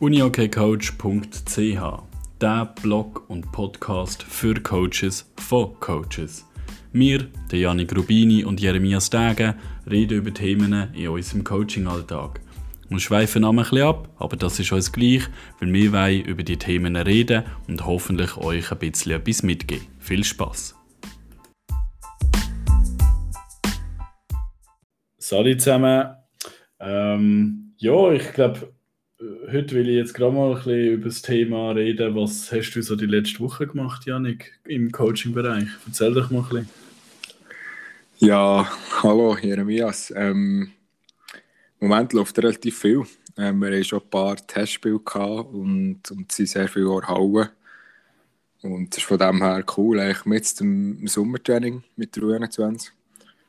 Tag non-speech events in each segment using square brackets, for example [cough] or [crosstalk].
uniokcoach.ch, der Blog und Podcast für Coaches von Coaches. Wir, der Janik Rubini und Jeremias Stegen, reden über Themen in unserem Coaching-Alltag. Wir schweifen ein bisschen ab, aber das ist uns gleich, weil wir wollen über die Themen reden und hoffentlich euch ein bisschen etwas mitgeben. Viel Spaß! Salut zusammen. Ähm, ja, ich glaube, heute will ich jetzt gerade mal ein bisschen über das Thema reden. Was hast du so die letzte Woche gemacht, Janik, im Coaching-Bereich? Erzähl doch mal ein bisschen. Ja, hallo Jeremias. Ähm, Im Moment läuft relativ viel. Ähm, wir hatten schon ein paar Testspiele und, und es sind sehr viele Orhallen. Und das ist von dem her cool, eigentlich mit dem Sommertraining mit der U21.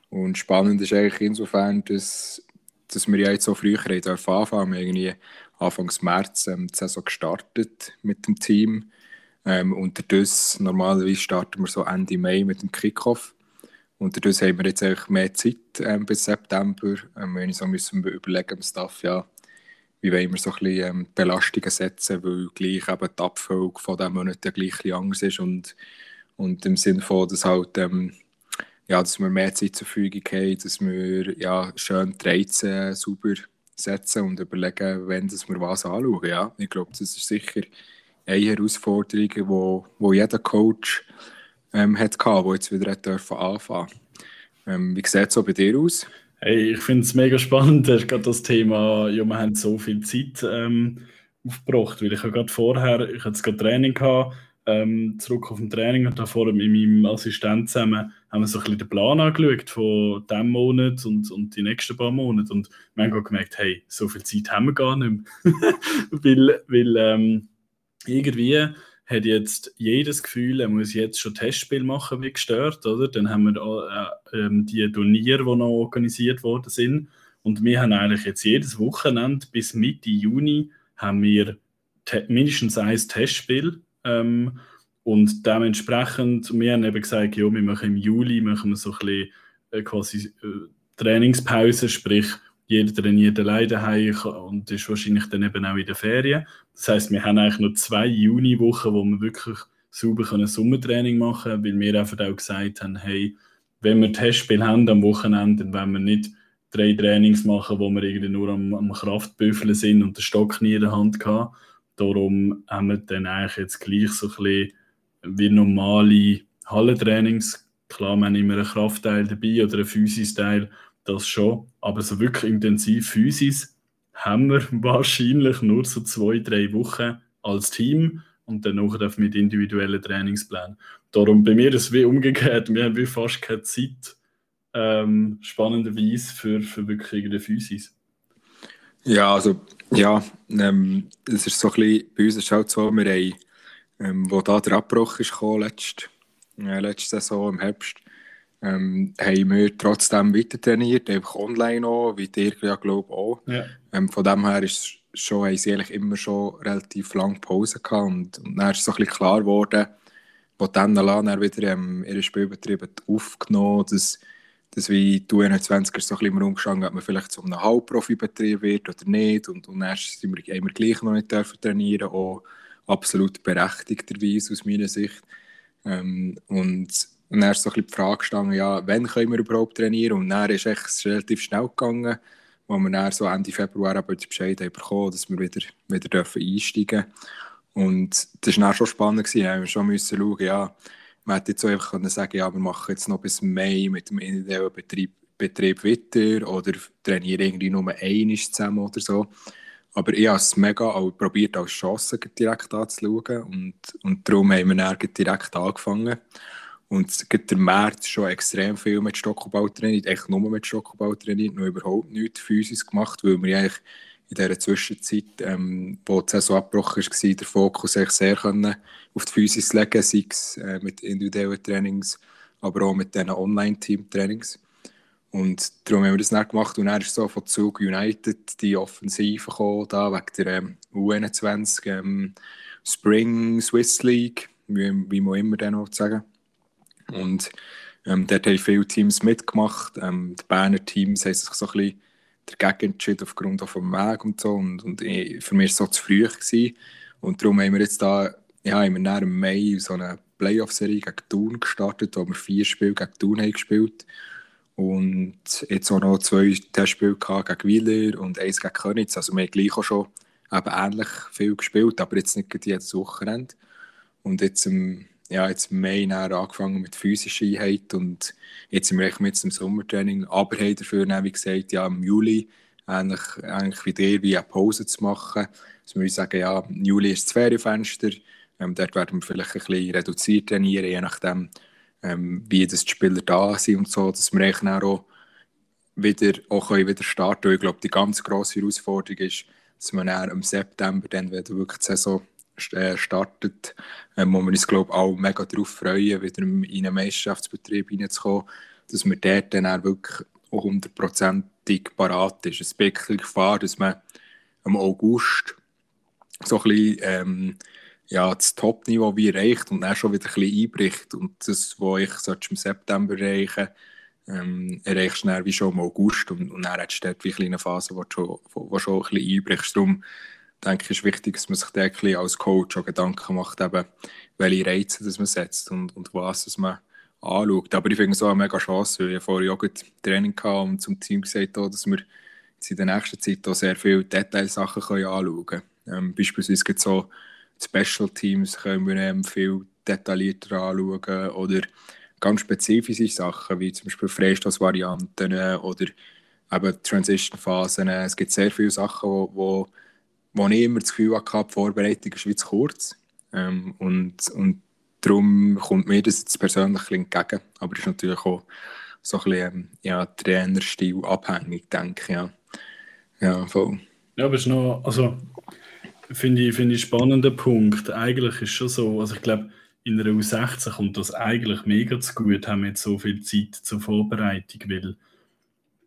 Und spannend ist eigentlich insofern, dass, dass wir ja jetzt so früh anfangen dürfen. Wir irgendwie Anfang März ähm, die Saison gestartet mit dem Team. Ähm, das normalerweise starten wir so Ende Mai mit dem Kickoff. Dadurch haben wir jetzt eigentlich mehr Zeit ähm, bis September. Ähm, ich so müssen wir überlegen Staff, ja, wie wollen wir so ein bisschen ähm, Belastungen setzen, weil gleich eben die Abfolge von diesem Monat ja gleich anders ist und, und im Sinne von, dass halt ähm, ja, dass wir mehr Zeit zur Verfügung haben, dass wir ja, schön die Reize sauber setzen und überlegen, wenn das wir was anschauen. Ja, ich glaube, das ist sicher eine Herausforderung, die wo, wo jeder Coach ähm, hat der jetzt wieder hat dürfen anfangen ähm, Wie sieht es so bei dir aus? Hey, ich finde es mega spannend, gerade das Thema, ja, wir haben so viel Zeit ähm, aufgebracht, weil ich habe gerade vorher, ich hatte gerade Training gehabt, ähm, zurück auf dem Training und davor mit meinem Assistent zusammen haben wir so ein bisschen den Plan angeschaut von diesem Monat und, und die nächsten paar Monate und wir haben gemerkt, hey, so viel Zeit haben wir gar nicht mehr. [laughs] weil weil ähm, irgendwie hat jetzt jedes Gefühl, er muss jetzt schon Testspiel machen, wie gestört, oder? Dann haben wir äh, äh, die Turniere, die noch organisiert worden sind und wir haben eigentlich jetzt jedes Wochenende bis Mitte Juni haben wir mindestens ein Testspiel ähm, und dementsprechend, wir haben eben gesagt, ja, wir machen im Juli machen wir so ein bisschen äh, quasi äh, Trainingspause, sprich, jeder trainiert alleine daheim und ist wahrscheinlich dann eben auch in der Ferien. Das heißt, wir haben eigentlich nur zwei Juniwochen, wo wir wirklich sauber ein Sommertraining machen können, weil wir einfach auch gesagt haben, hey, wenn wir Testspiel haben am Wochenende, dann wollen wir nicht drei Trainings machen, wo wir irgendwie nur am, am Kraftbüffeln sind und den Stock nie in der Hand haben, Darum haben wir dann eigentlich jetzt gleich so ein bisschen wie normale Hallentrainings. Klar, wir haben immer einen Kraftteil dabei oder einen Physis-Teil, das schon. Aber so wirklich intensiv Physis haben wir [laughs] wahrscheinlich nur so zwei, drei Wochen als Team und dann noch mit individuellen Trainingsplänen. Darum bei mir ist es wie umgekehrt. Wir haben wie fast keine Zeit, ähm, spannenderweise, für, für wirklich eine Physis. Ja, also ja, ähm, es ist so ein bisschen, bei uns ist es halt so, wir haben, ähm, wo da der Abbruch ist gekommen, letzte, äh, letzte Saison im Herbst, ähm, haben wir trotzdem weiter trainiert, einfach online auch, wie dir ja glaube auch. Ja. Ähm, von dem her ist schon, haben sie eigentlich immer schon relativ lange Pause gehabt und, und dann ist es so ein bisschen klar geworden, wo dann wieder ähm, ihren Spielbetrieb aufgenommen dass dass wie die U21 so ein bisschen umgestanden, ob man vielleicht zu einem Halbprofibetrieb wird oder nicht. Und, und dann sind wir, haben wir gleich noch nicht dürfen trainieren, auch absolut berechtigterweise aus meiner Sicht. Ähm, und, dann ist so ein bisschen die Frage gestanden, ja, wann können wir überhaupt trainieren? Und dann ist es relativ schnell gegangen, wo wir dann so Ende Februar aber den Bescheid haben bekommen, dass wir wieder, wieder dürfen einsteigen dürfen. Und das war dann schon spannend, gewesen. wir mussten schon schauen, ja, man hätte jetzt auch einfach können sagen ja, wir machen jetzt noch bis Mai mit dem individuellen Betrieb, Betrieb weiter oder trainieren irgendwie nur einmal zusammen oder so. Aber ich habe es mega probiert, als Chance direkt anzuschauen und, und darum haben wir dann direkt angefangen. Und der März schon extrem viel mit Stockball trainiert, echt nur mit Stockball trainiert, noch überhaupt nichts physisch gemacht, weil wir eigentlich in dieser Zwischenzeit, ähm, wo die Saison abgebrochen war, den Fokus sehr auf die Physis legen, sei es äh, mit individuellen Trainings, aber auch mit diesen Online-Team-Trainings. Und darum haben wir das nicht gemacht. Und dann ist so von Zug United die Offensive gekommen, da, wegen der ähm, U21 ähm, Spring Swiss League, wie, wie man immer dann noch sagen. Und ähm, dort haben viele Teams mitgemacht. Ähm, die Berner Teams haben sich so ein bisschen dagegen entschieden aufgrund auch vom Weg und so. Und, und für mich war es so zu früh. Gewesen. Und darum haben wir jetzt da, ja, im Mai so eine Playoff-Serie gegen Thun gestartet, wo wir vier Spiele gegen Thun haben gespielt und jetzt auch noch zwei Testspiele gegen Wieler und eins gegen Könitz. Also wir haben gleich auch schon eben ähnlich viel gespielt, aber jetzt nicht jedes Wochenende. Und jetzt im, ja, jetzt im Mai angefangen mit physischer Einheit und jetzt sind wir mit dem Sommertraining, aber haben dafür, wie gesagt, ja, im Juli ähnlich, ähnlich wie wie eine Pause zu machen. Also wir sagen, ja, im Juli ist das Ferienfenster, ähm, dort werden wir vielleicht ein bisschen reduziert trainieren, je nachdem, ähm, wie das die Spieler da sind und so, dass wir eigentlich auch wieder, auch wieder starten können. Ich glaube, die ganz grosse Herausforderung ist, dass man im September, dann, wenn wirklich die Saison startet, ähm, wo wir uns, glaube ich, auch mega darauf freuen, wieder in einen Meisterschaftsbetrieb reinzukommen, dass man dort dann auch wirklich hundertprozentig parat ist. Es ist wirklich Gefahr, dass man im August so ein bisschen ähm, ja, das Top-Niveau wie erreicht und dann schon wieder ein bisschen einbricht. Und das, was ich im September erreichen ähm, erreichst du dann wie schon im August und, und dann hast du dort wie eine Phase, wo du schon, wo schon ein bisschen einbrichst. Darum denke ich, ist wichtig, dass man sich dort als Coach auch Gedanken macht, eben, welche Reize das man setzt und, und was das man anschaut. Aber ich finde es auch eine mega Chance, weil ich vorher auch Training hatte und zum Team gesagt habe, dass wir in der nächsten Zeit auch sehr viele Detailsachen anschauen können. Ähm, beispielsweise gibt es so Special Teams können wir ähm, viel detaillierter anschauen oder ganz spezifische Sachen, wie zum Beispiel Freistoßvarianten oder eben Transition-Phasen. Es gibt sehr viele Sachen, wo, wo, ich immer das Gefühl hatte, die Vorbereitung ist wie zu kurz. Ähm, und, und darum kommt mir das jetzt persönlich ein entgegen. Aber es ist natürlich auch so ein bisschen ähm, ja, Trainerstil abhängig, denke ich. Ja, ja voll. Ja, aber es ist noch, also Finde ich, find ich spannender Punkt. Eigentlich ist schon so, also ich glaube, in der U16 kommt das eigentlich mega zu gut, haben wir jetzt so viel Zeit zur Vorbereitung, weil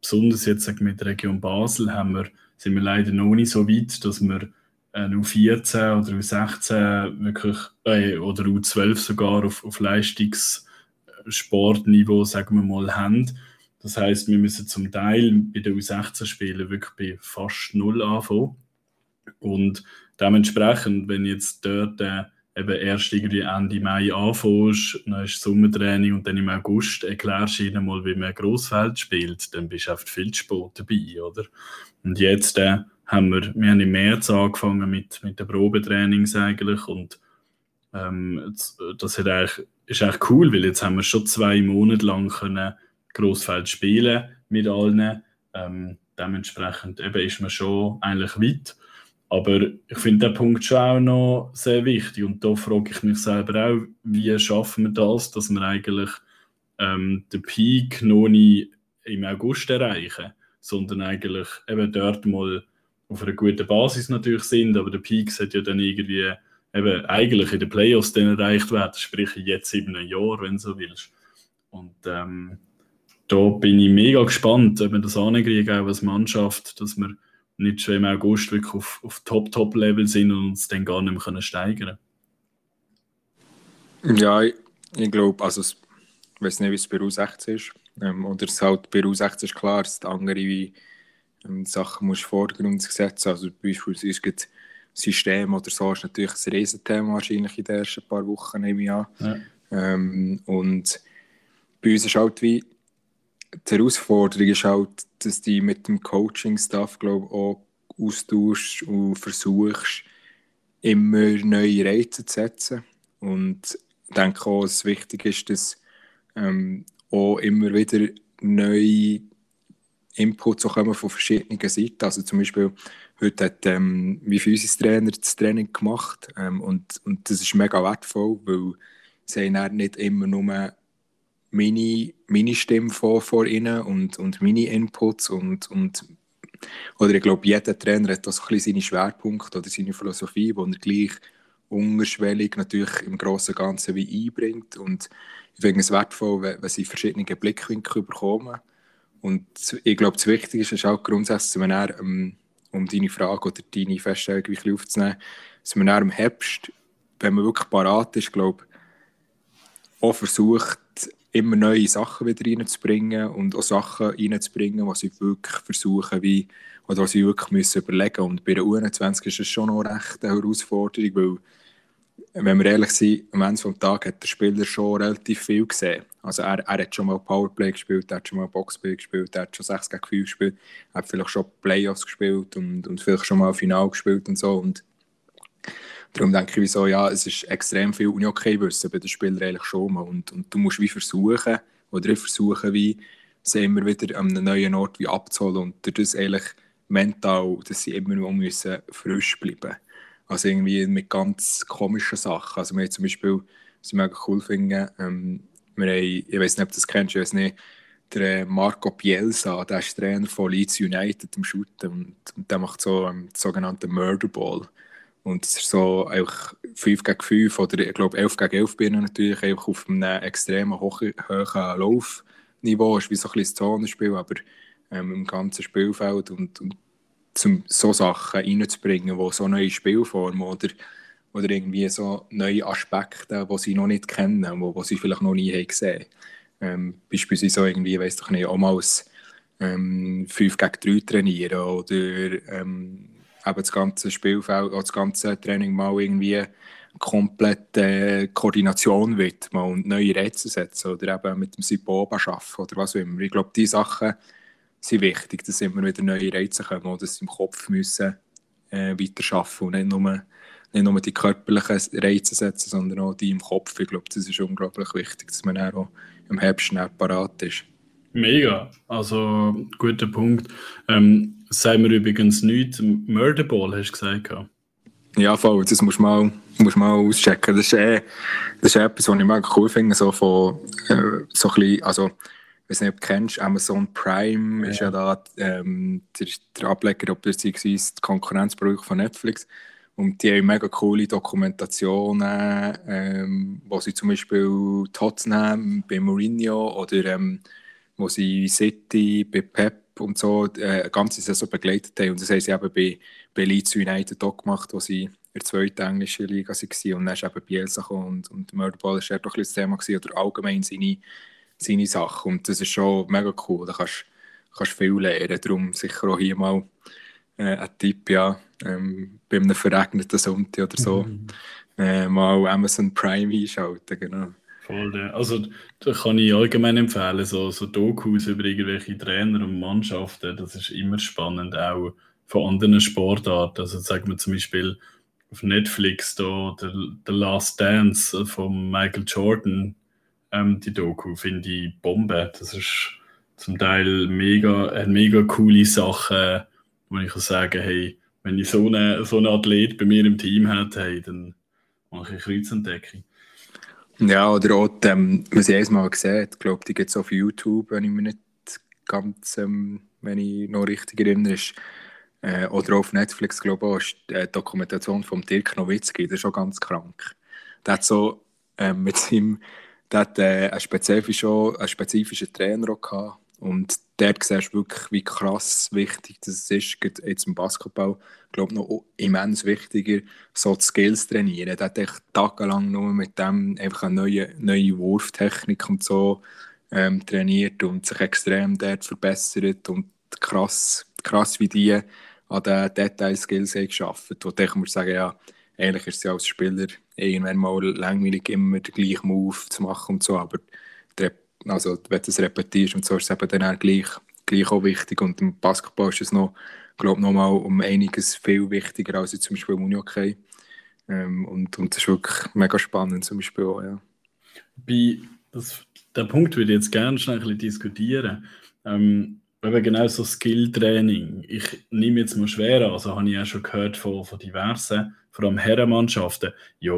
besonders jetzt mit der Region Basel haben wir, sind wir leider noch nicht so weit, dass wir eine U14 oder U16 wirklich, äh, oder U12 sogar auf, auf Leistungssportniveau, sagen wir mal, haben. Das heißt, wir müssen zum Teil bei den U16-Spielen wirklich bei fast null anfangen. Und dementsprechend, wenn jetzt dort äh, eben erst irgendwie Ende Mai anfängst, dann ist Sommertraining und dann im August erklärst du ihnen mal, wie man Grossfeld spielt, dann bist du oft viel zu spät dabei, oder? Und jetzt äh, haben wir, wir haben im März angefangen mit, mit den Probetrainings eigentlich und ähm, das hat eigentlich, ist eigentlich cool, weil jetzt haben wir schon zwei Monate lang können Grossfeld spielen mit allen. Ähm, dementsprechend eben ist man schon eigentlich weit. Aber ich finde den Punkt schon auch noch sehr wichtig. Und da frage ich mich selber auch, wie schaffen wir das, dass wir eigentlich ähm, den Peak noch nicht im August erreichen, sondern eigentlich eben dort mal auf einer guten Basis natürlich sind, aber der Peak sollte ja dann irgendwie eben eigentlich in den Playoffs dann erreicht werden, sprich jetzt in einem Jahr, wenn du so willst. Und ähm, da bin ich mega gespannt, ob wir das ankriegen, auch als Mannschaft, dass wir nicht schon im August wirklich auf, auf Top-Top-Level sind und uns dann gar nicht mehr können steigern Ja, ich, ich glaube, also ich weiß nicht, wie es bei U16 ist. Ähm, oder es halt bei U16 ist klar, dass andere wie, ähm, Sachen musst Vordergrund setzen. Also beispielsweise gibt System oder so ist natürlich ein Riesenthema wahrscheinlich in den ersten paar Wochen im Jahr. Ja. Ähm, und bei uns ist halt wie die Herausforderung ist halt, dass du mit dem Coaching-Staff auch austauschst und versuchst, immer neue Reize zu setzen. Und ich denke auch, dass es wichtig ist, dass ähm, auch immer wieder neue Inputs kommen von verschiedenen Seiten. Also zum Beispiel, heute hat ähm, mein Physistrainer das Training gemacht ähm, und, und das ist mega wertvoll, weil sie nicht immer nur meine, meine Stimme vor, vor ihnen und, und meine Inputs und, und oder ich glaube, jeder Trainer hat da so ein bisschen seine Schwerpunkte oder seine Philosophie, die er gleich unterschwellig natürlich im Großen und Ganzen wie einbringt. Und ich finde es wertvoll, wenn, wenn sie verschiedene Blickwinkel bekommen. Und ich glaube, das Wichtigste ist auch grundsätzlich, wenn er, um, um deine Frage oder deine Feststellung ein bisschen aufzunehmen, dass man im Herbst, wenn man wirklich parat ist, glaube auch versucht, immer neue Sachen wieder reinzubringen und auch Sachen reinzubringen, die sie wirklich versuchen, wie, oder was sie wirklich müssen überlegen. Und bei der U21 ist es schon noch recht eine Herausforderung, weil wenn wir ehrlich sind, am Ende des Tages hat der Spieler schon relativ viel gesehen. Also er, er hat schon mal Powerplay gespielt, er hat schon mal Boxplay gespielt, er hat schon 6 gegen 5 gespielt, er hat vielleicht schon Playoffs gespielt und, und vielleicht schon mal Final gespielt und so. Und darum denke ich, wieso, ja, es ist extrem viel Uni-Okay-Wissen bei den Spielern eigentlich schon mal. Und, und du musst wie versuchen, oder ich versuchen, wie sie immer wieder an einem neuen Ort wie abzuholen und das eigentlich mental, dass sie immer noch müssen frisch bleiben. Also irgendwie mit ganz komischen Sachen. Also wir haben zum Beispiel, was ich mega cool finde, ähm, wir haben, ich weiß nicht, ob du das kennst, ich weiß nicht, der Marco Bielsa, der ist Trainer von Leeds United im Shooten und, und der macht so einen sogenannten Murder Ball. Und es ist so einfach 5 gegen 5 oder ich glaube 11 gegen 11 bin natürlich einfach auf einem extrem hohen, Laufniveau. Es ist wie so ein bisschen Zonenspiel, aber ähm, im ganzen Spielfeld und, und um so Sachen reinzubringen, wo so neue Spielformen oder, oder irgendwie so neue Aspekte, die sie noch nicht kennen, wo, wo sie vielleicht noch nie haben gesehen ähm, Beispielsweise so irgendwie, weiß doch nicht, auch mal ähm, 5 gegen 3 trainieren oder ähm, eben das ganze Spielfeld, das ganze Training mal irgendwie komplette Koordination widmen und neue Rätsel setzen oder eben mit dem Sipoba arbeiten oder was auch immer. Ich glaube, diese Sachen sind wichtig, dass immer wieder neue Reize kommen, oder dass sie im Kopf müssen äh, weiter arbeiten und nicht nur, nicht nur die körperlichen Reize setzen, sondern auch die im Kopf. Ich glaube, das ist unglaublich wichtig, dass man auch im Herbst schnell parat ist. Mega, also guter Punkt. Ähm, sagen wir übrigens nichts, Murderball hast du gesagt? Ja, voll, das musst du mal, musst mal auschecken. Das ist, äh, das ist etwas, was ich mega cool finde, so von, äh, so ein bisschen, also ich weiß nicht, ob du kennst, Amazon Prime ja. ist ja da ähm, der, der Ableger bzw. das Konkurrenzprodukt von Netflix. Und die haben mega coole Dokumentationen, ähm, wo sie zum Beispiel Tottenham bei Mourinho oder ähm, wo sie City bei Pep und so äh, ganze Saison begleitet haben. Und das haben sie eben bei, bei Leeds United auch gemacht, wo sie in der zweiten englischen Liga waren. Und dann ist eben Bielsa und, und Murderball war ja doch ein das Thema gewesen, oder allgemein seine seine Sache. Und das ist schon mega cool. Da kannst du viel lernen. Darum sicher auch hier mal äh, ein Tipp, ja, ähm, bei einem verregneten Sonntag oder so, mhm. äh, mal Amazon Prime einschalten, genau. Voll, ja. Also da kann ich allgemein empfehlen, so, so Dokus über irgendwelche Trainer und Mannschaften, das ist immer spannend, auch von anderen Sportarten. Also sagen wir zum Beispiel auf Netflix da The, The Last Dance von Michael Jordan, ähm, die Doku, finde ich Bombe. Das ist zum Teil mega, eine mega coole Sache, wo ich kann sagen, hey, wenn ich so einen so eine Athlet bei mir im Team hätte, hey, dann mache ich Kreuzentdeckung. Ja, oder auch, ähm, was ich einmal gesehen habe, glaube die gibt es auf YouTube, wenn ich mich nicht ganz, ähm, wenn ich noch richtig erinnere, ist, äh, oder auf Netflix, glaube ich, auch, ist die Dokumentation von Dirk Nowitzki, der ist schon ganz krank. Der hat so ähm, mit seinem der hat äh, einen, spezifischen, einen spezifischen Trainer auch gehabt. Und dort siehst du wirklich, wie krass wichtig das ist, jetzt im Basketball. Ich glaube, noch immens wichtiger, so die Skills trainieren. Der hat tagelang nur mit dem einfach eine neue, neue Wurftechnik und so ähm, trainiert und sich extrem dort verbessert. Und krass, krass wie die an den Detail-Skills haben geschafft. Wo ich muss sagen, ja, eigentlich ist es ja als Spieler irgendwann mal langweilig, immer den gleichen Move zu machen und so, aber also, wenn du es repetierst und so, ist es eben dann auch gleich, gleich auch wichtig und im Basketball ist es noch, glaube noch mal um einiges viel wichtiger als zum Beispiel im Unihockey ähm, und, und das ist wirklich mega spannend zum Beispiel auch, ja. Bei, das, der Punkt würde ich jetzt gerne schnell ein bisschen diskutieren. Ähm, eben genau so Skill-Training. Ich nehme jetzt mal schwer an, also habe ich ja schon gehört von, von diversen vor allem Herrenmannschaften, ja,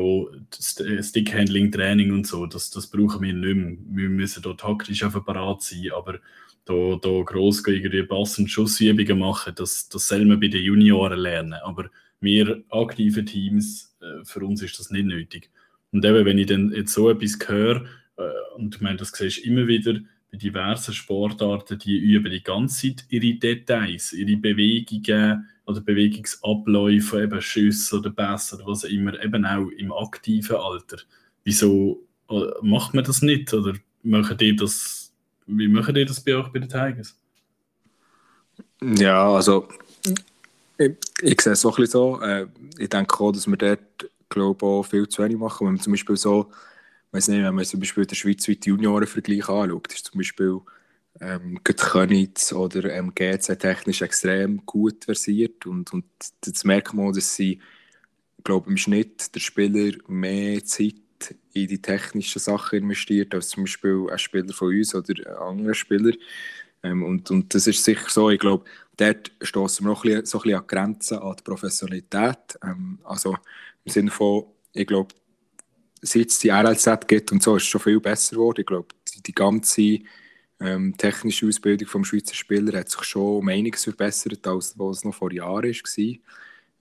Stickhandling-Training und so, das, das brauchen wir nicht mehr. Wir müssen dort taktisch einfach parat sein, aber da, da gross irgendwie Pass- und Schussübungen machen, das, das soll man bei den Junioren lernen. Aber wir aktiven Teams, äh, für uns ist das nicht nötig. Und eben, wenn ich dann jetzt so etwas höre, äh, und ich meine, das siehst du immer wieder, bei diversen Sportarten, die üben die ganze Zeit ihre Details, ihre Bewegungen oder Bewegungsabläufe, eben Schüsse oder Pässe oder was immer, eben auch im aktiven Alter. Wieso äh, macht man das nicht? Oder machen die das, wie machen die das bei euch bei den Tigers? Ja, also ich, ich sehe es auch ein bisschen so. Äh, ich denke auch, dass wir dort glaube auch viel zu wenig machen. Wenn man zum Beispiel so, weiß nicht, wenn man zum Beispiel den schweizweiten Juniorenvergleich anschaut, ist zum Beispiel ähm, Könitz oder ähm, GC technisch extrem gut versiert und, und das merkt man, dass sie, glaube im Schnitt der Spieler mehr Zeit in die technischen Sachen investiert als zum Beispiel ein Spieler von uns oder ein anderer Spieler. Ähm, und, und das ist sicher so, ich glaube, dort stoßen wir noch ein bisschen, so ein bisschen an Grenzen an die Professionalität. Ähm, also im Sinne von, ich glaube, seit es die RLZ gibt und so, ist es schon viel besser geworden. Ich glaube, die, die ganze ähm, technische Ausbildung vom Schweizer Spieler hat sich schon um einiges verbessert, als es noch vor Jahren war.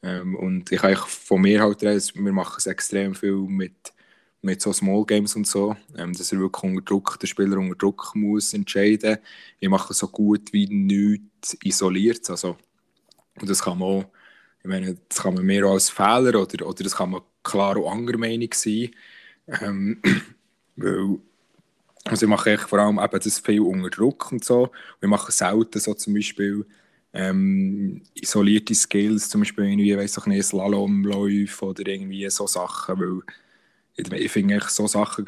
Ähm, und ich kann von mir halt wir machen es extrem viel mit mit so Small Games und so, ähm, dass er wirklich unter Druck, der Spieler unter Druck muss entscheiden. Ich mache so gut wie nichts isoliert. Also, und das kann man auch, ich meine, das kann man mehr als Fehler oder, oder das kann man klar auch anderer Meinung sein. Ähm, [clears throat] weil, also ich mache vor allem eben das viel unter Druck und so. Wir machen selten so zum Beispiel ähm, isolierte Skills, zum Beispiel irgendwie, weiß ich nicht, Slalomläufe oder irgendwie so Sachen, weil ich finde so Sachen,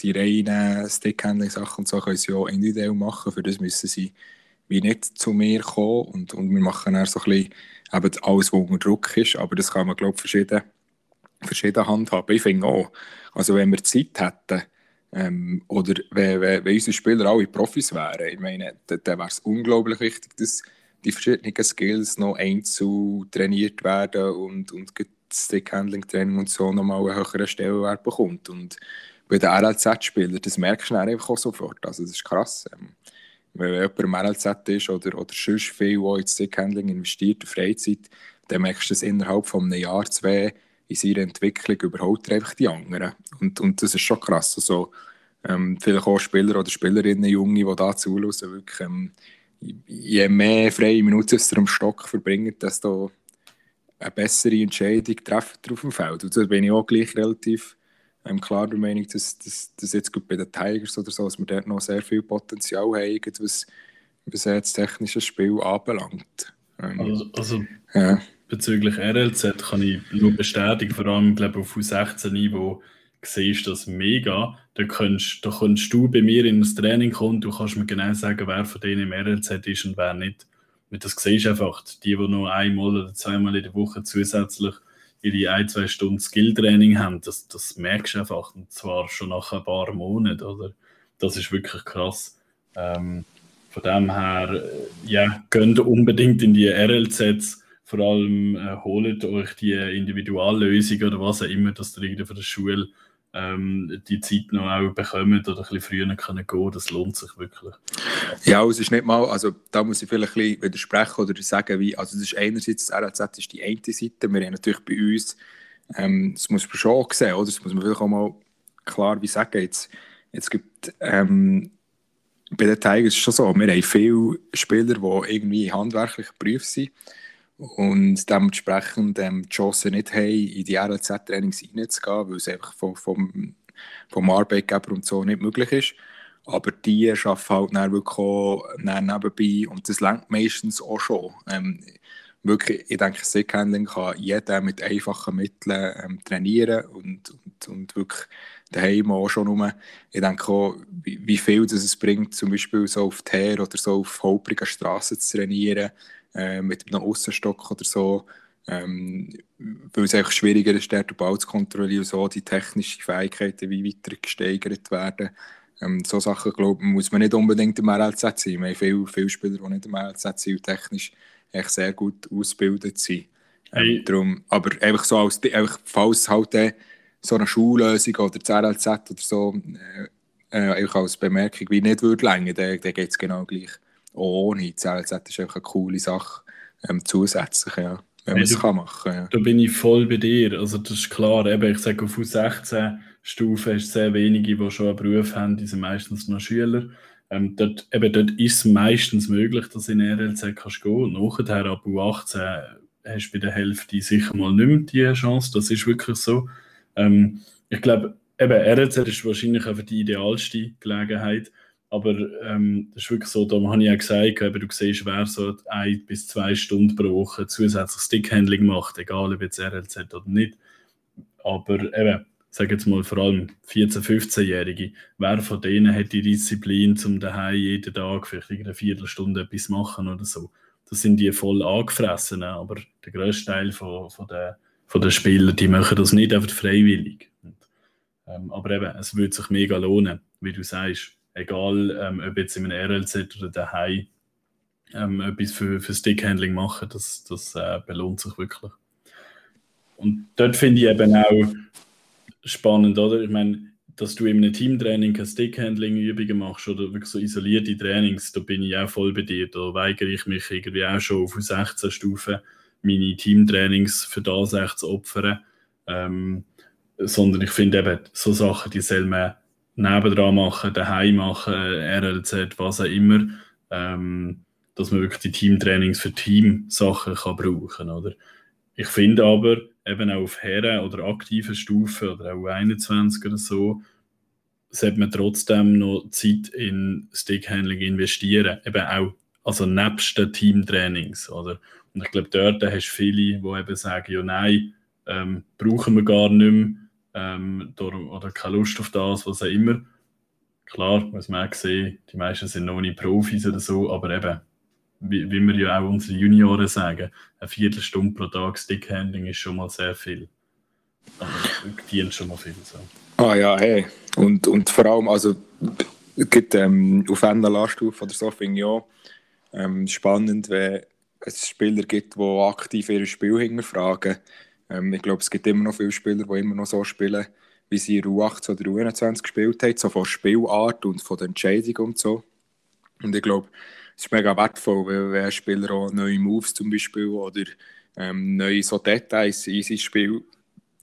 die reinen Stickhandling-Sachen und so, können sie auch individuell machen. Für das müssen sie wie nicht zu mir kommen. Und, und wir machen dann so ein bisschen eben alles, was unter Druck ist. Aber das kann man, glaube ich, verschieden, verschieden handhaben. Ich finde auch, also wenn wir Zeit hätten, ähm, oder wenn, wenn, wenn, unsere Spieler alle Profis wären, ich meine, dann, dann wäre es unglaublich wichtig, dass die verschiedenen Skills noch einzeln trainiert werden und, und Stick-Handling-Training und so nochmal einen höheren Stellenwert bekommt. Und bei den RLZ-Spielern, das merkst du dann einfach auch sofort. Also das ist krass. Ähm, wenn jemand im RLZ ist oder, oder sonst viel, der in Stick-Handling investiert, in Freizeit, dann merkst du das innerhalb von einem Jahr, zwei, in seiner Entwicklung überholt einfach die anderen. Und, und das ist schon krass. Also, ähm, vielleicht auch Spieler oder Spielerinnen, Junge, die da zuhören, wirklich, ähm, je mehr freie Minuten sie am Stock verbringen, desto eine bessere Entscheidung treffen auf dem Feld. Und da bin ich auch gleich relativ ähm, klar der Meinung, dass, dass, dass jetzt bei den Tigers oder so, dass wir dort noch sehr viel Potenzial haben, was, was das technische Spiel anbelangt. Ähm, also, also ja. Bezüglich RLZ kann ich nur bestätigen, vor allem glaube auf U16-Niveau siehst das mega. Da kannst, da kannst du bei mir in das Training kommen, du kannst mir genau sagen, wer von denen im RLZ ist und wer nicht das siehst du einfach, die, die nur einmal oder zweimal in der Woche zusätzlich ihre ein, zwei Stunden Skilltraining haben, das, das merkst du einfach, und zwar schon nach ein paar Monaten, oder? Das ist wirklich krass. Ähm, von dem her, äh, ja, geht unbedingt in die RLZs, vor allem äh, holt euch die Individuallösung oder was auch immer, dass ihr von der Schule ähm, die Zeit noch auch bekommen oder ein bisschen früher können gehen das lohnt sich wirklich. Ja, es ist nicht mal, also da muss ich vielleicht ein bisschen widersprechen oder sagen, wie, also das ist einerseits, das RLZ ist die eine Seite, wir haben natürlich bei uns, ähm, das muss man schon auch sehen, oder? das muss man vielleicht auch mal klar wie sagen, jetzt, jetzt gibt ähm, bei den Tigers ist es schon so, wir haben viele Spieler, die irgendwie handwerklich geprüft sind und dementsprechend ähm, die Chance nicht haben, in die RLZ-Trainings reinzugehen, weil es einfach vom, vom, vom Arbeitgeber und so nicht möglich ist. Aber die arbeiten halt dann wirklich auch dann nebenbei und das lenkt meistens auch schon. Ähm, wirklich, ich denke, Stickhandling kann jeder mit einfachen Mitteln ähm, trainieren und, und, und wirklich daheim auch schon rum. Ich denke auch, wie, wie viel das es bringt, zum Beispiel so auf Teer oder so auf holprigen Straßen zu trainieren, äh, mit einem Aussenstock oder so, ähm, weil es einfach schwieriger ist, den Ball zu kontrollieren und so die technischen Fähigkeiten wie weiter gesteigert werden. Ähm, so Sachen, glaube muss man nicht unbedingt im RLZ sein. Wir haben viele, viele Spieler, die nicht im RLZ sind und technisch echt sehr gut ausgebildet sind. Ähm, hey. darum, aber einfach so, als, einfach, falls halt äh, so eine Schullösung oder das RLZ oder so äh, äh, als Bemerkung wie nicht würde länger, dann, dann geht es genau gleich ohne. Das LZ ist einfach eine coole Sache ähm, zusätzlich, ja, wenn man es kann machen ja. Da bin ich voll bei dir. Also das ist klar, eben, ich sage auf U16-Stufe ist sehr wenige, die schon einen Beruf haben, die sind meistens noch Schüler. Ähm, dort, eben, dort ist es meistens möglich, dass du in RLZ kannst gehen. Nachher ab U18 hast du bei der Hälfte sicher mal nicht mehr die Chance. Das ist wirklich so. Ähm, ich glaube, eben, RLZ ist wahrscheinlich einfach die idealste Gelegenheit, aber ähm, das ist wirklich so, da habe ich ja gesagt, eben, du siehst, wer so ein bis zwei Stunden pro Woche zusätzlich Stickhandling macht, egal ob jetzt RLZ oder nicht. Aber eben, sage jetzt mal vor allem 14-, 15-Jährige, wer von denen hat die Disziplin, um daheim jeden Tag vielleicht eine Viertelstunde etwas machen oder so. Das sind die voll angefressen, aber der grösste Teil von, von, der, von den Spielern, die machen das nicht einfach freiwillig. Und, ähm, aber eben, es würde sich mega lohnen, wie du sagst, egal ähm, ob jetzt in einem RLZ oder daheim ähm, etwas für, für Stickhandling machen, das, das äh, belohnt sich wirklich. Und dort finde ich eben auch, spannend, oder? Ich meine, dass du in einem Teamtraining keine Stickhandling-Übungen machst oder wirklich so isolierte Trainings, da bin ich auch voll bei dir. Da weigere ich mich irgendwie auch schon auf 16 Stufen, meine Teamtrainings für das echt zu opfern. Ähm, sondern ich finde eben, so Sachen, die soll man nebendran machen, daheim machen, RLZ, was auch immer, ähm, dass man wirklich die Teamtrainings für Teamsachen kann brauchen, oder? Ich finde aber, eben auch auf Herren- oder aktiven Stufen oder auch 21 oder so, sollte man trotzdem noch Zeit in Stickhandling investieren. Eben auch, also nebst den Teamtrainings. Oder? Und ich glaube, dort hast du viele, die eben sagen, ja nein, ähm, brauchen wir gar nicht mehr ähm, oder keine Lust auf das, was auch immer. Klar, muss man auch sehen, die meisten sind noch nicht Profis oder so, aber eben, wie, wie wir ja auch unsere Junioren sagen, eine Viertelstunde pro Tag Stickhandling ist schon mal sehr viel. Also, dient schon mal viel. So. Ah ja, hey. Und, und vor allem, also gibt, ähm, auf einer Laststufe oder so finde ich auch ähm, spannend, wenn es Spieler gibt, die aktiv ihr Spiel hinterfragen. Ähm, ich glaube, es gibt immer noch viele Spieler, die immer noch so spielen, wie sie in U18 oder U21 gespielt haben, so von Spielart und von der Entscheidung und so. Und ich glaube, es ist mega wertvoll, weil wenn ein Spieler auch neue Moves zum Beispiel oder ähm, neue so Details in sein Spiel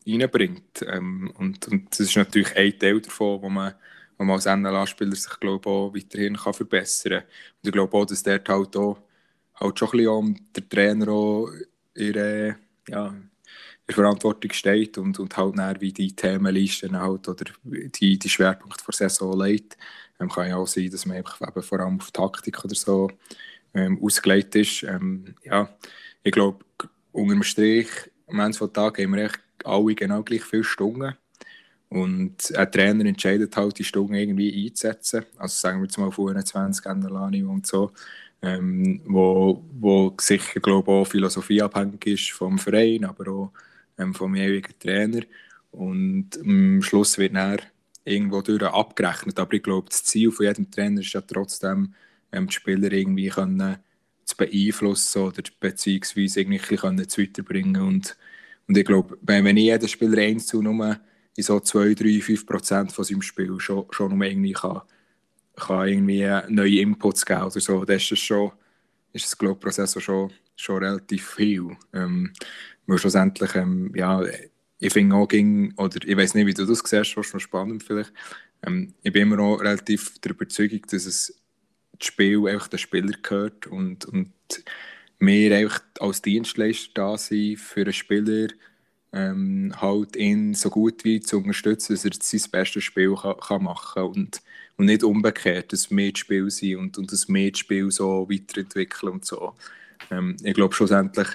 reinbringt. Ähm, und, und das ist natürlich ein Teil davon, wo man, wo man als NLA-Spieler sich glaube auch weiterhin kann verbessern kann. Und ich glaube auch, dass dort halt auch halt schon ein bisschen um der Trainer auch ihre, ja, in Verantwortung steht und, und halt näher wie die Themenlisten halt oder die, die Schwerpunkte der Saison legt. Ähm, kann ja auch sein, dass man eben vor allem auf Taktik oder so ähm, ausgelegt ist. Ähm, ja, ich glaube, unter dem Strich, am Ende des Tages haben wir echt alle genau gleich viele Stunden. Und ein Trainer entscheidet halt, die Stunden irgendwie einzusetzen. Also sagen wir jetzt mal 25 Enderlani und so. Ähm, wo, wo sicher glaube auch Philosophie abhängig ist vom Verein, aber auch ähm, vom jeweiligen Trainer. Und am Schluss wird dann irgendwo durch abgerechnet. Aber ich glaube, das Ziel von jedem Trainer ist ja trotzdem, ähm, die Spieler irgendwie können zu beeinflussen oder beziehungsweise irgendwie zu weiterbringen. Und, und ich glaube, wenn, wenn jeder Spieler eins zu nur in so 2, 3, 5 Prozent von seinem Spiel schon, schon nur irgendwie kann, kann irgendwie neue Inputs geben oder so, dann ist das schon, ist das, glaube Prozess schon, schon relativ viel. Ähm, weil schlussendlich, ähm, ja, ich finde auch, ging, oder ich weiß nicht, wie du das siehst, was noch spannend vielleicht. Ähm, ich bin immer auch relativ der Überzeugung, dass es das Spiel einfach den Spieler gehört und, und wir einfach als Dienstleister da sind für einen Spieler, ähm, halt ihn so gut wie zu unterstützen, dass er sein bestes Spiel kann, kann machen kann und, und nicht umgekehrt, dass wir das Spiel sind und, und das Spiel so weiterentwickeln und so. Ähm, ich glaube schlussendlich,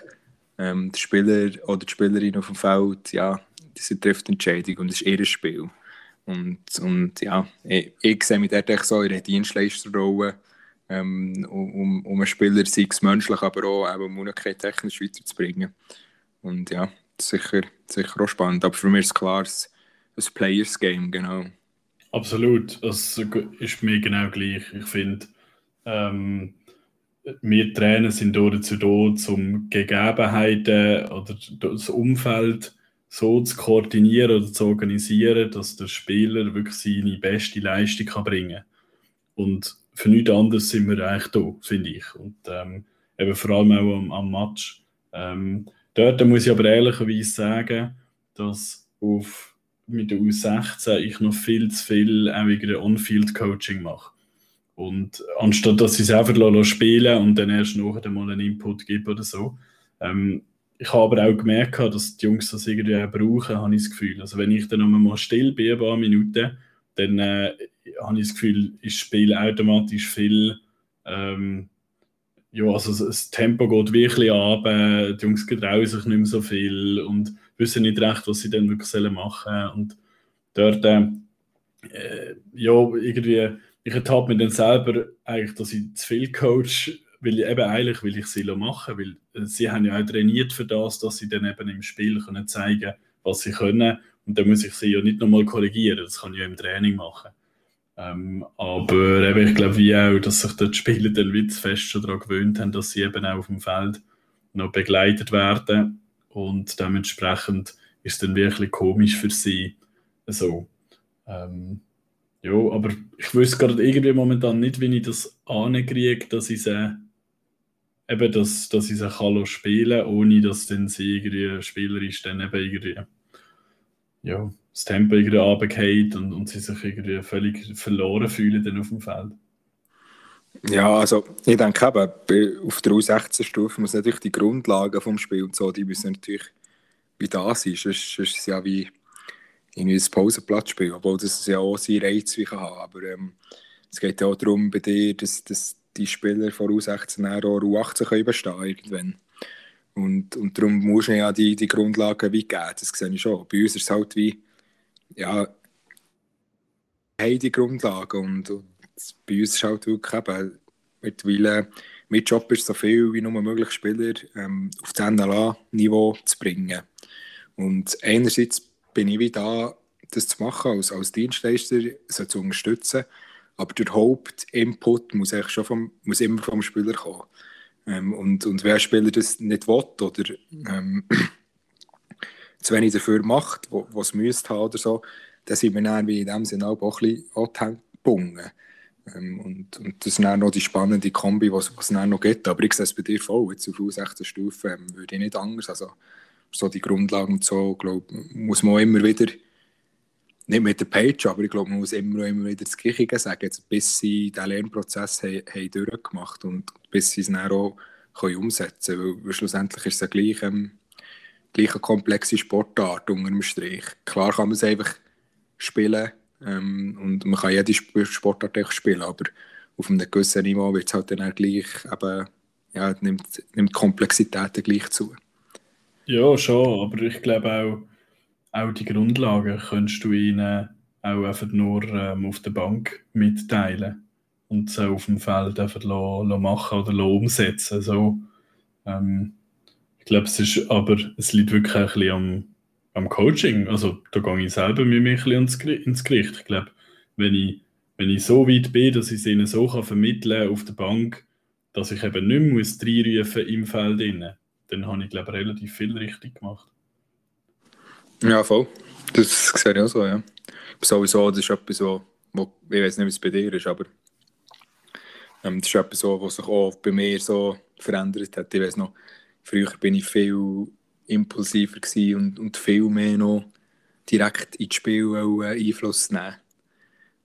ähm, der Spieler oder die Spielerin auf dem Feld, ja, sie trifft Entscheidung und es ist ihr Spiel. Und, und ja, ich, ich sehe mich dort so in einer Dienstleisterrolle, ähm, um, um einen Spieler, sei es menschlich, aber auch eben Möglichkeit technisch weiterzubringen. Und ja, sicher, sicher auch spannend. Aber für mich ist klar, es ein Players-Game, genau. Absolut, das ist mir genau gleich. Ich finde, ähm, wir Trainer sind dazu da, um Gegebenheiten oder das Umfeld so zu koordinieren oder zu organisieren, dass der Spieler wirklich seine beste Leistung kann bringen kann. Und für nichts anderes sind wir eigentlich da, finde ich. Und ähm, eben vor allem auch am, am Match. Ähm, dort muss ich aber ehrlicherweise sagen, dass auf, mit der U16 ich noch viel zu viel auch On-Field-Coaching mache. Und anstatt dass sie es einfach spielen und dann erst nachher mal einen Input geben oder so, ähm, ich habe aber auch gemerkt, dass die Jungs das irgendwie auch brauchen, habe ich das Gefühl. Also wenn ich dann mal still bin, ein paar Minuten, dann äh, habe ich das Gefühl, ist das Spiel automatisch viel ähm, ja, also das Tempo geht wirklich ab, die Jungs getrauen sich nicht mehr so viel und wissen nicht recht, was sie dann wirklich machen sollen. Und dort, äh, ja, irgendwie, ich ertappe mir dann selber eigentlich, dass ich zu viel coach, weil ich eben eigentlich will ich sie machen, weil äh, sie haben ja auch trainiert für das, dass sie dann eben im Spiel können zeigen was sie können. Und dann muss ich sie ja nicht nochmal korrigieren, das kann ich ja im Training machen. Ähm, aber eben, ich glaube wie auch, dass sich die Spieler dann wieder fest schon daran gewöhnt haben, dass sie eben auch auf dem Feld noch begleitet werden und dementsprechend ist es dann wirklich komisch für sie so. Ähm, ja, aber ich wüsste gerade irgendwie momentan nicht, wie ich das ankriege, dass ich sie eben, dass, dass ich sie kann spielen ohne dass dann sie irgendwie spielerisch dann eben irgendwie ja, das Tempo irgendwie runtergeht und, und sie sich irgendwie völlig verloren fühlen dann auf dem Feld. Ja, also ich denke eben, auf der U16-Stufe muss natürlich die Grundlagen vom Spiel und so, die müssen natürlich wie da sein, sonst, sonst ist es ja wie irgendwie ein Pausenplatzspiel, obwohl das ja auch seinen Reiz wie kann haben, aber ähm, es geht ja auch darum bei dir, dass, dass die Spieler von U16 auch U18 können bestehen irgendwann. Und, und darum muss man ja die, die Grundlagen wie geben, das sehe ich schon. Bei uns ist es halt wie, ja, haben die Grundlagen und, und bei uns ist halt wirklich eben, mittlerweile, mein Job ist so viel wie nur möglich Spieler ähm, auf das NLA-Niveau zu bringen. Und einerseits bin ich wie da, das zu machen, als, als Dienstleister, so zu unterstützen, aber der Hauptinput muss, eigentlich schon vom, muss immer vom Spieler kommen. Ähm, und, und wer Spieler das nicht will oder ähm, [clears throat] zu wenig dafür macht, was es müsste haben oder so, dann sind wir dann wie in dem Sinne auch, ein bisschen gebunden. Ähm, und, und das ist dann noch die spannende Kombi, was es dann noch gibt. Aber ich sehe es bei dir voll, jetzt auf U16 Stufen ähm, würde ich nicht anders. Also so die Grundlagen und so, glaube muss man immer wieder, nicht mit der Page, aber ich glaube, man muss immer, immer wieder das Gleiche sagen, bis sie diesen Lernprozess haben, haben durchgemacht und bis sie es dann auch können umsetzen können. Weil schlussendlich ist es ja gleich, ähm, gleich eine komplexe Sportart unter dem Strich. Klar kann man es einfach spielen ähm, und man kann jede Sportart spielen, aber auf einem gewissen Niveau wird es halt dann auch gleich eben, ja, nimmt, nimmt Komplexität gleich zu. Ja, schon, aber ich glaube auch, auch die Grundlagen könntest du ihnen auch einfach nur ähm, auf der Bank mitteilen und so auf dem Feld einfach lo, lo machen oder umsetzen. So, ähm, ich glaube, es ist aber es liegt wirklich ein bisschen am, am Coaching. Also da gehe ich selber mit mir ein bisschen ins Gericht. Ich glaube, wenn ich, wenn ich so weit bin, dass ich es ihnen so kann vermitteln auf der Bank, dass ich eben nicht mehr muss im Feld innen, dann habe ich glaube relativ viel richtig gemacht. Ja, voll. Das sehe ich auch so, ja. Sowieso, das ist etwas, wo, wo ich weiß nicht, wie es bei dir ist, aber ähm, das ist etwas, so, was sich auch bei mir so verändert hat. Ich weiß noch, früher bin ich viel impulsiver und, und viel mehr noch direkt ins Spiel äh, Einfluss nehmen.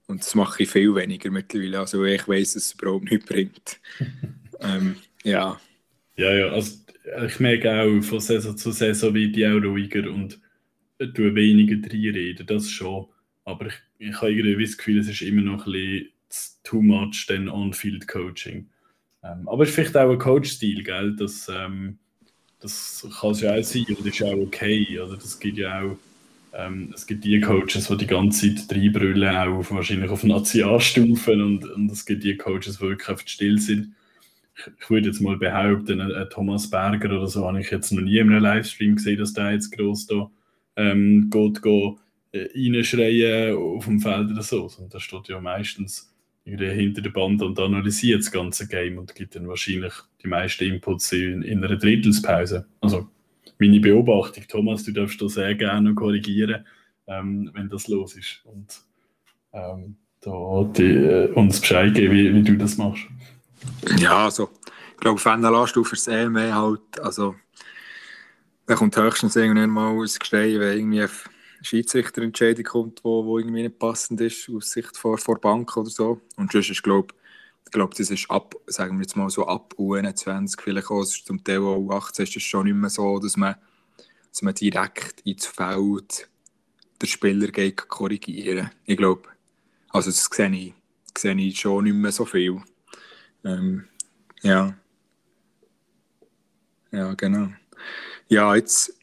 Und das mache ich viel weniger mittlerweile. Also ich weiß, dass es überhaupt nichts bringt. [laughs] ähm, ja. Ja, ja, also ich merke auch von Saison zu Saison wie die auch ruhiger und tue weniger reinreden, das schon. Aber ich, ich habe irgendwie das Gefühl, es ist immer noch ein bisschen too much dann On-Field Coaching. Ähm, aber es ist vielleicht auch ein Coach-Stil, gell? Das, ähm, das kann es ja auch sein und ist auch okay. Oder das gibt ja auch, ähm, es gibt die Coaches, die die ganze Zeit reinbrüllen, auch wahrscheinlich auf Nationalstufen und, und es gibt die Coaches, die wirklich einfach still sind. Ich, würde jetzt mal behaupten, ein, Thomas Berger oder so habe ich jetzt noch nie in einem Livestream gesehen, dass der jetzt groß da ähm, geht, geht äh, reinschreien auf dem Feld oder so. Und da steht ja meistens hinter der Band und analysiert das ganze Game und gibt dann wahrscheinlich die meisten Inputs in, in einer Drittelspause. Also meine Beobachtung, Thomas, du darfst das sehr gerne korrigieren, ähm, wenn das los ist. Und ähm, da die, äh, uns Bescheid geben, wie, wie, du das machst. Ja, also ich glaube, FNLA-Stufe ist eh mehr halt, also da kommt höchstens irgendwann mal ins Gestein, wenn irgendwie Schiedsrichterentscheidung kommt, wo, wo irgendwie nicht passend ist, aus Sicht vor, vor Bank oder so. Und sonst ist, glaube ich glaube, das ist ab, sagen wir jetzt mal so ab U21 vielleicht auch, zum Teil auch U18 ist es schon nicht mehr so, dass man, dass man direkt ins Feld den Spieler geht korrigieren. Ich glaube, also das sehe ich, sehe ich schon nicht mehr so viel. Ähm, ja. Ja, genau. Ja, jetzt,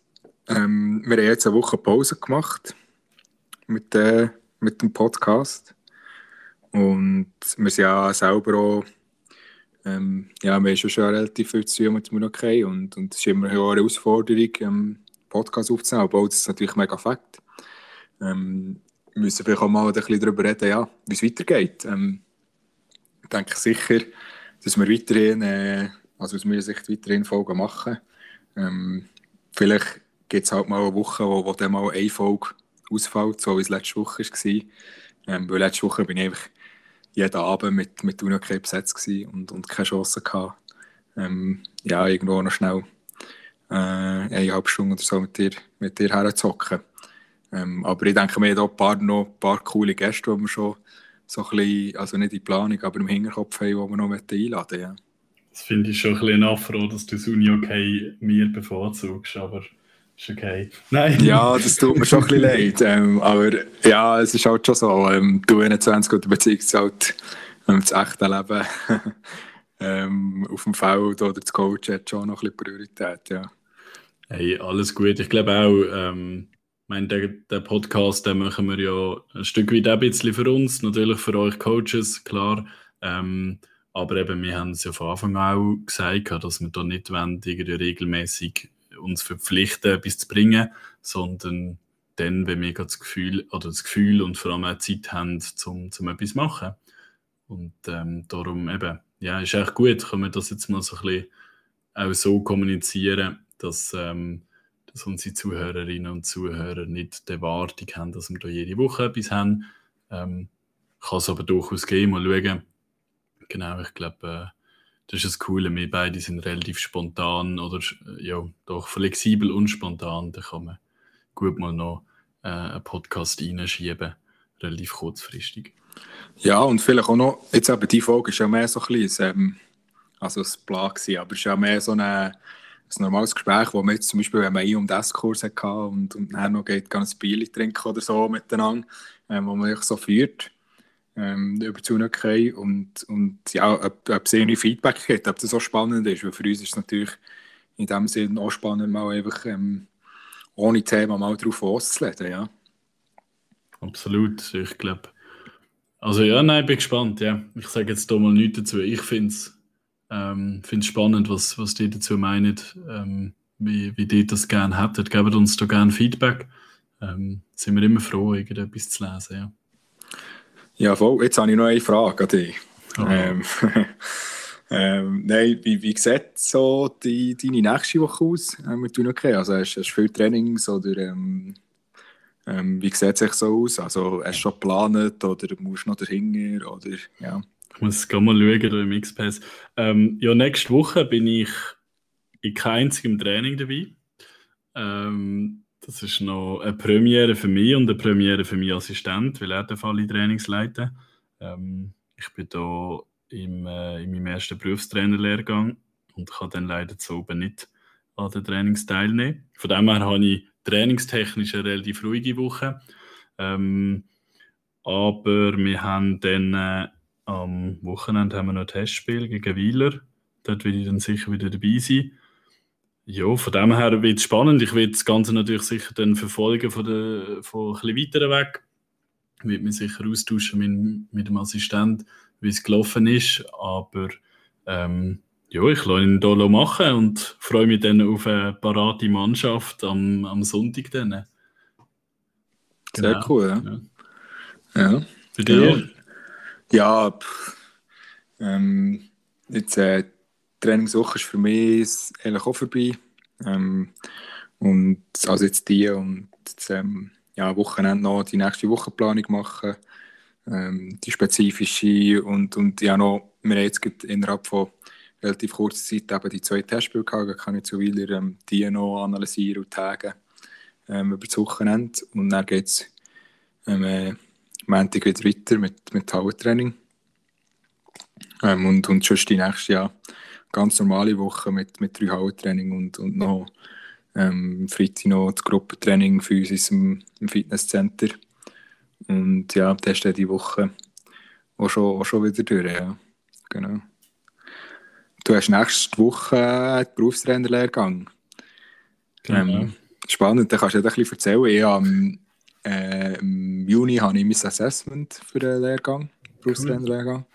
ähm, wir haben jetzt eine Woche Pause gemacht mit, äh, mit dem Podcast. Und wir sind ja selber auch, ähm, ja, wir haben schon, relativ viel zu tun mit dem Murakei und, und es ist immer eine Herausforderung, ähm, Podcast aufzunehmen, obwohl das natürlich mega fakt. Ähm, wir müssen vielleicht auch mal ein bisschen darüber reden, ja, wie es weitergeht. Ähm, ich denke sicher, dass wir weiterhin, äh, also aus meiner Sicht weiterhin Folgen machen. Ähm, vielleicht gibt es halt mal eine Woche, wo, wo dann mal eine Folge ausfällt, so wie es letzte Woche war. Ähm, weil letzte Woche bin ich einfach jeden Abend mit, mit UNOK besetzt und, und keine Chance gehabt. Ähm, ja, irgendwo noch schnell äh, eine halbe Stunde oder so mit dir, mit dir herzocken. Ähm, aber ich denke, wir haben auch ein paar, noch ein paar coole Gäste, die wir schon so ein bisschen, also nicht in Planung, aber im Hinterkopf haben, die wir noch einladen ja. Das finde ich schon ein bisschen affro, dass du das Uni okay mir bevorzugst, aber ist okay. Nein. Ja, das tut mir schon ein bisschen [laughs] leid. Ähm, aber ja, es ist halt schon so. Ähm, du 21 oder beziehungsweise halt ähm, das echte Leben [laughs] ähm, auf dem Feld oder das Coach hat schon noch ein bisschen Priorität, ja. Hey, alles gut. Ich glaube auch, ähm, mein, der, der Podcast, den machen wir ja ein Stück weit ein bisschen für uns, natürlich für euch Coaches, klar. Ähm, aber eben, wir haben es ja von Anfang an auch gesagt, dass wir da nicht wollen, irgendwie regelmäßig uns verpflichten, etwas zu bringen, sondern dann, wenn wir das Gefühl, oder das Gefühl und vor allem auch Zeit haben, zum, zum etwas zu machen. Und ähm, darum eben, ja, ist echt gut, können wir das jetzt mal so ein bisschen auch so kommunizieren, dass, ähm, dass unsere Zuhörerinnen und Zuhörer nicht die Erwartung haben, dass wir da jede Woche etwas haben. Ähm, kann es aber durchaus gehen, mal schauen. Genau, ich glaube, äh, das ist das Coole. Wir beide sind relativ spontan oder ja, doch flexibel und spontan. Da kann man gut mal noch äh, einen Podcast reinschieben, relativ kurzfristig. Ja, und vielleicht auch noch, jetzt eben die Folge ist ja mehr so ein bisschen, ähm, also Plan gewesen, aber es ist ja mehr so eine, ein normales Gespräch, wo man jetzt zum Beispiel, wenn man einen um das Kurs hatte und, und dann noch geht, ein Bier trinken oder so miteinander, ähm, wo man sich so führt ähm, über die Unokay und, und ja, ob, ob es irgendwie Feedback gibt, ob das so spannend ist. Weil für uns ist es natürlich in dem Sinne auch spannend, mal einfach ähm, ohne Thema mal drauf loszulegen, ja. Absolut, ich glaube. Also ja, nein, bin gespannt, ja. Ich sage jetzt hier mal nichts dazu. Ich finde es ähm, spannend, was, was die dazu meinen, ähm, wie, wie die das gerne hätten. Gebt uns da gerne Feedback. Ähm, sind wir immer froh, irgendetwas zu lesen, ja. Ja, voll. Jetzt habe ich noch eine Frage an dich. Oh. Ähm, [laughs] ähm, nein, wie, wie sieht so die, deine nächste Woche aus äh, mit okay? Also hast, du viele Trainings oder ähm, ähm, wie sieht es sich so aus? Also hast du schon geplant oder musst du noch dahinter? Oder, ja. Ich muss gerade mal schauen im X-Pass. Ähm, ja, nächste Woche bin ich in keinem einzigen Training dabei. Ähm, das ist noch eine Premiere für mich und eine Premiere für meinen Assistent, weil er darf alle Trainings leiten. Ähm, ich bin hier im, äh, in meinem ersten Berufstrainerlehrgang und kann dann leider zu oben nicht an den Trainings teilnehmen. Von dem her habe ich trainingstechnisch eine relativ ruhige Woche. Ähm, aber wir haben dann äh, am Wochenende haben wir noch ein Testspiel gegen Wieler. Dort will ich dann sicher wieder dabei sein. Ja, von dem her wird es spannend. Ich werde das Ganze natürlich sicher dann verfolgen von, der, von ein bisschen weiter weg. Ich werde mich sicher austauschen mit, mit dem Assistent, wie es gelaufen ist. Aber ähm, ja, ich lasse ihn hier machen und freue mich dann auf eine parate Mannschaft am, am Sonntag. Dann. Genau. Sehr cool, ja. Ja. ja. Für dich? Ja, pff, ähm, jetzt äh, Trainingswoche ist für mich eigentlich auch vorbei. Ähm, und also jetzt die und jetzt, ähm, ja, Wochenende noch die nächste Wochenplanung machen. Ähm, die spezifische und, und ja noch, wir haben jetzt innerhalb von relativ kurzer Zeit eben die zwei Testspiele gehabt, kann ich zu Wieler ähm, die noch analysieren und tagen ähm, über das Wochenende. Und dann geht es ähm, äh, Montag wieder weiter mit, mit Powertraining. Ähm, und, und sonst die nächste, ja, ganz normale Woche mit, mit drei Hallentraining und, und noch ähm, Freitag noch das Gruppentraining für uns im, im Fitnesscenter. Und ja, das ist die Woche auch schon, auch schon wieder durch, ja. Genau. Du hast nächste Woche einen Berufstrainerlehrgang. Genau. Ähm, spannend, da kannst du ja ein bisschen erzählen. Ich habe, äh, Im Juni habe ich mein Assessment für den Lehrgang, Berufstrainerlehrgang.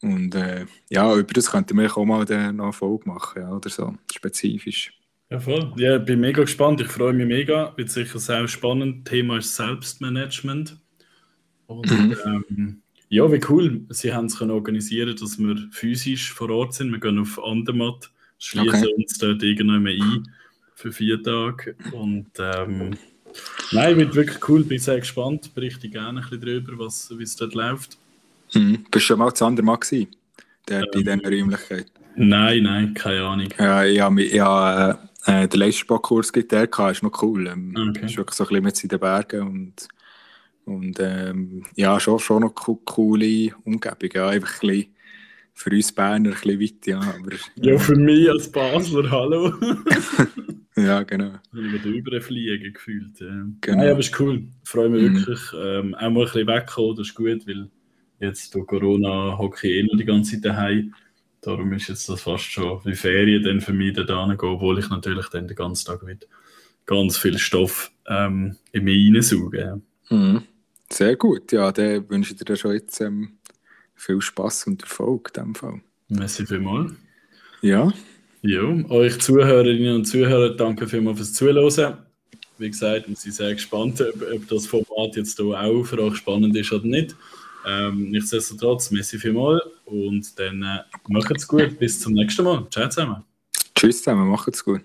Und äh, ja, über das könnte man auch mal noch eine Folge machen, ja, oder so, spezifisch. Ja, voll. Ja, ich bin mega gespannt. Ich freue mich mega. Wird sicher sehr spannend. Thema ist Selbstmanagement. Und Mhm. ähm, ja, wie cool. Sie haben es können organisieren, dass wir physisch vor Ort sind. Wir gehen auf Andermatt, schließen Okay. uns dort irgendwann ein für vier Tage. Und ähm, nein, wird wirklich cool. Bin sehr gespannt. Berichte gerne ein bisschen darüber, was, wie es dort läuft. Mhm. Bist du schon mal zu Andermatt gewesen? Dort in Ähm. dieser Räumlichkeit? Nein, nein, keine Ahnung. Ja, ich habe ich habe, äh, äh, den Leistungssportkurs gibt der gehabt, ist noch cool. Ähm, Okay. Ist wirklich so ein bisschen mit in den Bergen und, und ähm, ja, schon, schon noch co coole Umgebung. Ja, einfach ein bisschen für uns Berner ein bisschen weit, ja. Aber, Ja, für mich als Basler, hallo. [laughs] [laughs] ja, genau. Ich bin überfliegen gefühlt. Ja. Genau. Nein, aber ist cool. Ich freue mich Mhm. wirklich. Ähm, auch mal ein bisschen wegkommen, das ist gut, weil jetzt durch Corona hocke ich eh noch die ganze Zeit daheim. Darum ist jetzt das fast schon wie Ferien dann für mich da gehen, obwohl ich natürlich dann den ganzen Tag mit ganz viel Stoff ähm, in mich hineinsauge. Ja. Mhm. Sehr gut, ja, dann wünsche ich dir schon jetzt ähm, viel Spaß und Erfolg in dem Fall. Merci vielmals. Ja, Ja, euch Zuhörerinnen und Zuhörer, danke vielmals fürs Zuhören. Wie gesagt, wir sind sehr gespannt, ob, ob das Format jetzt hier auch für euch spannend ist oder nicht. Ähm, nichtsdestotrotz, merci vielmals und dann äh, macht's gut. Bis zum nächsten Mal. Ciao zusammen. tschüss zusammen, macht's gut.